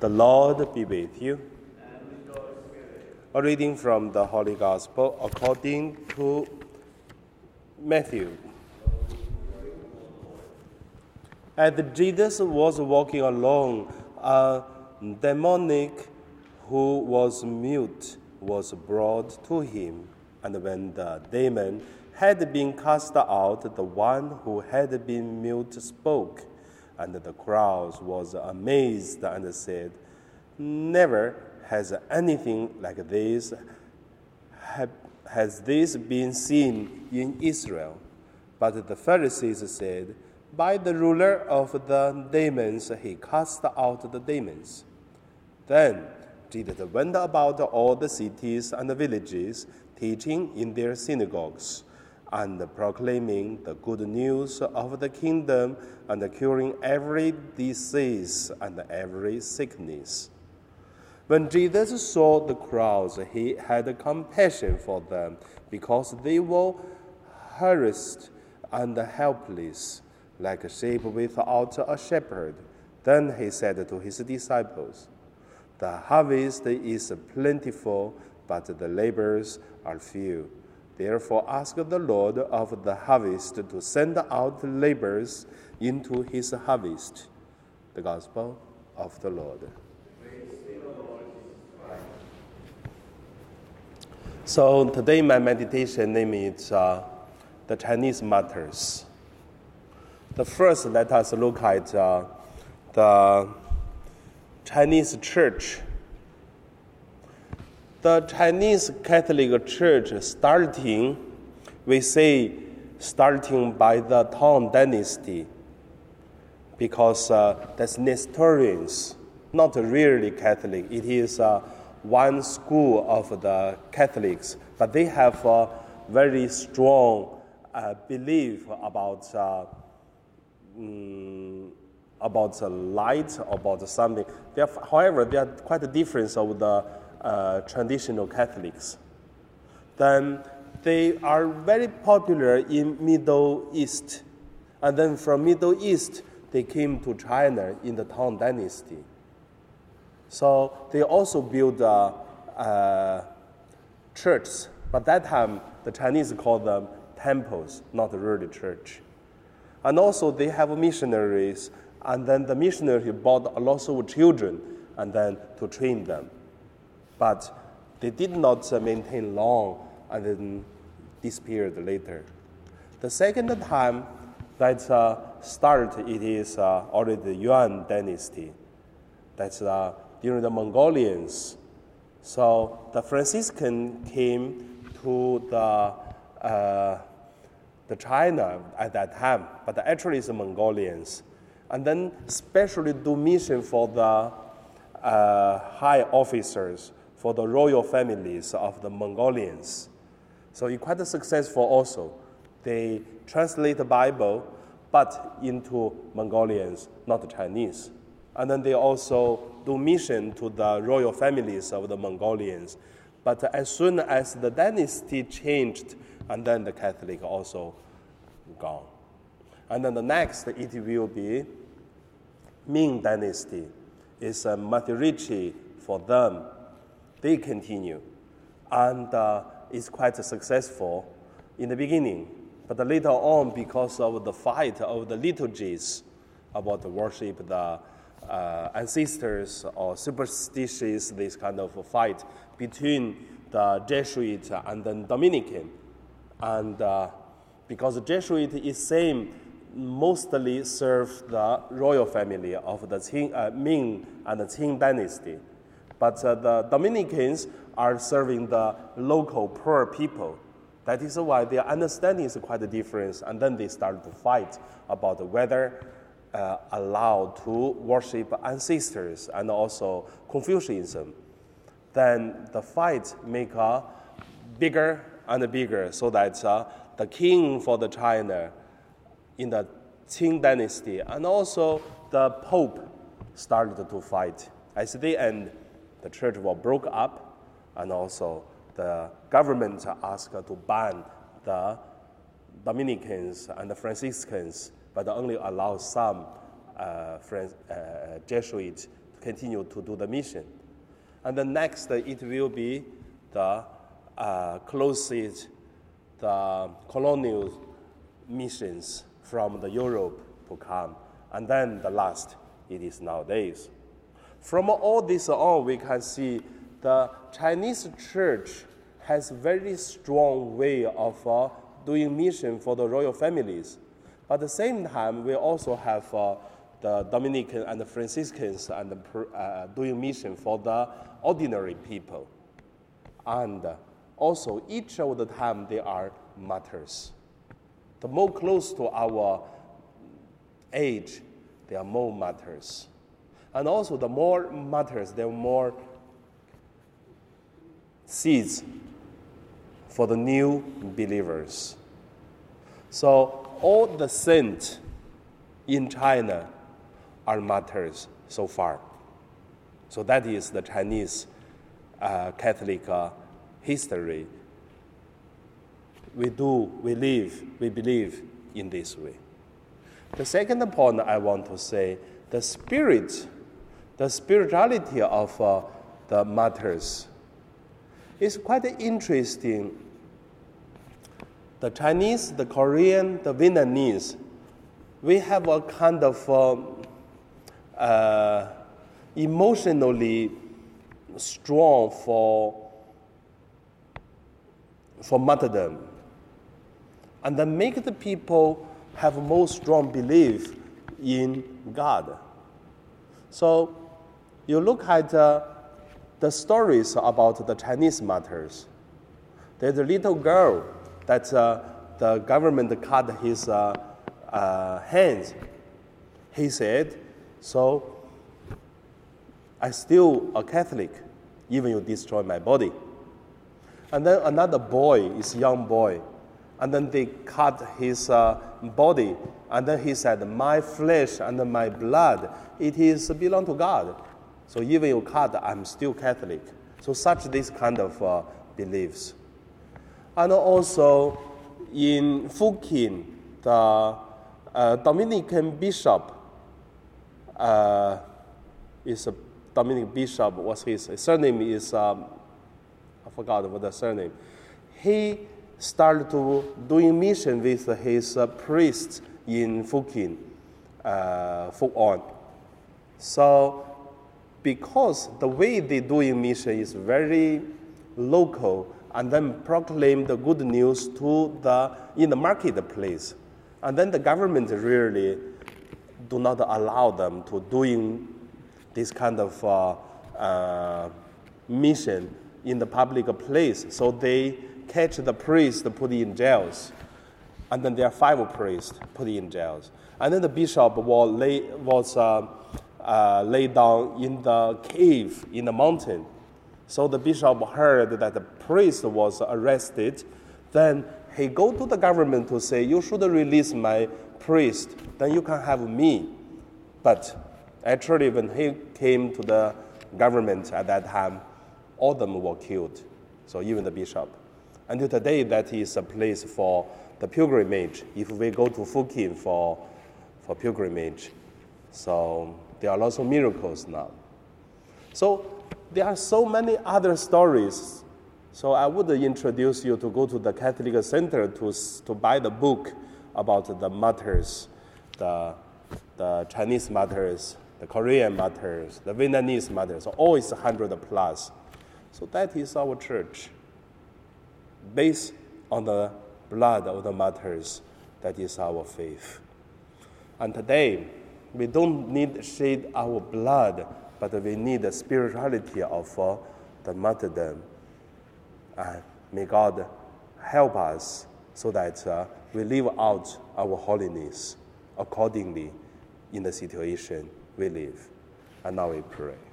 The Lord be with you. A reading from the Holy Gospel according to Matthew. As Jesus was walking along, a demoniac who was mute was brought to him. And when the demon had been cast out, the one who had been mute spoke. And the crowd was amazed and said, Never has anything like this has this been seen in Israel. But the Pharisees said, By the ruler of the demons, he cast out the demons. Then Jesus went about all the cities and the villages, teaching in their synagogues and proclaiming the good news of the kingdom and curing every disease and every sickness. When Jesus saw the crowds, he had compassion for them because they were harassed and helpless, like sheep without a shepherd. Then he said to his disciples, The harvest is plentiful, but the laborers are few. Therefore, ask the Lord of the harvest to send out laborers into his harvest. The Gospel of the Lord. So today my meditation name is uh, the Chinese martyrs. The first, let us look at uh, the Chinese church the Chinese Catholic Church starting, we say, starting by the Tang Dynasty, because uh, that's Nestorians, not really Catholic. It is uh, one school of the Catholics, but they have a very strong uh, belief about. Um, about the light, about something. They however, they are quite a difference of the uh, traditional Catholics. Then they are very popular in Middle East. And then from Middle East, they came to China in the Tang Dynasty. So they also built uh, uh, churches, but that time the Chinese called them temples, not really church. And also they have missionaries, and then the missionaries brought a lot of children and then to train them but they did not maintain long and then disappeared later. The second time that uh, started, it is uh, already the Yuan dynasty. That's uh, during the Mongolians. So the Franciscan came to the uh, the China at that time, but actually it's the Mongolians, and then specially do mission for the uh, high officers for the royal families of the Mongolians. So it's quite successful also. They translate the Bible, but into Mongolians, not Chinese. And then they also do mission to the royal families of the Mongolians. But as soon as the dynasty changed, and then the Catholic also gone. And then the next, it will be Ming Dynasty. It's a Matteo Ricci for them they continue. And uh, it's quite successful in the beginning. But later on, because of the fight of the liturgies about the worship, the uh, ancestors or superstitious, this kind of fight between the Jesuit and the Dominican. And uh, because the Jesuit is same mostly serve the royal family of the Qing, uh, Ming and the Qing dynasty. But uh, the Dominicans are serving the local poor people. That is why their understanding is quite different. And then they start to fight about whether uh, allowed to worship ancestors and also Confucianism. Then the fight make a bigger and bigger so that uh, the king for the China in the Qing dynasty and also the Pope started to fight. At the end, the church was broke up, and also the government asked to ban the Dominicans and the Franciscans, but only allow some uh, Fran- uh, Jesuits to continue to do the mission. And the next, it will be the uh, closest the colonial missions from the Europe to come. And then the last, it is nowadays. From all this on, we can see the Chinese church has very strong way of uh, doing mission for the royal families. But at the same time, we also have uh, the Dominican and the Franciscans and the, uh, doing mission for the ordinary people. And also, each of the time, they are martyrs. The more close to our age, they are more martyrs. And also, the more martyrs, the more seeds for the new believers. So, all the saints in China are martyrs so far. So, that is the Chinese uh, Catholic uh, history. We do, we live, we believe in this way. The second point I want to say the spirit, the spirituality of uh, the martyrs is quite interesting. The Chinese, the Korean, the Vietnamese, we have a kind of um, uh, emotionally strong for, for martyrdom. And then make the people have more strong belief in God. So you look at uh, the stories about the Chinese martyrs. There's a little girl that uh, the government cut his uh, uh, hands. He said, "So I still a Catholic, even you destroy my body." And then another boy is young boy, and then they cut his uh, body, and then he said, "My flesh and my blood, it is belong to God." So even you cut, I'm still Catholic. So such this kind of uh, beliefs. And also in Fukien, the uh, Dominican bishop uh, is a Dominican bishop. What's his, his surname? Is um, I forgot what the surname. He started to doing mission with his uh, priests in Fukien, uh, So because the way they doing mission is very local and then proclaim the good news to the in the marketplace and then the government really do not allow them to doing this kind of uh, uh, mission in the public place. So they catch the priest put in jails. And then there are five priests put in jails. And then the bishop was, was uh, uh, lay down in the cave in the mountain. So the bishop heard that the priest was arrested. Then he go to the government to say, you should release my priest, then you can have me. But actually, when he came to the government at that time, all of them were killed. So even the bishop. Until today, that is a place for the pilgrimage. If we go to Fukien for, for pilgrimage, so there are lots of miracles now. So there are so many other stories. So I would introduce you to go to the Catholic Center to, to buy the book about the martyrs, the, the Chinese martyrs, the Korean martyrs, the Vietnamese martyrs, always 100 plus. So that is our church. Based on the blood of the martyrs, that is our faith. And today, we don't need shed our blood, but we need the spirituality of uh, the martyrdom. And may God help us so that uh, we live out our holiness accordingly in the situation we live. And now we pray.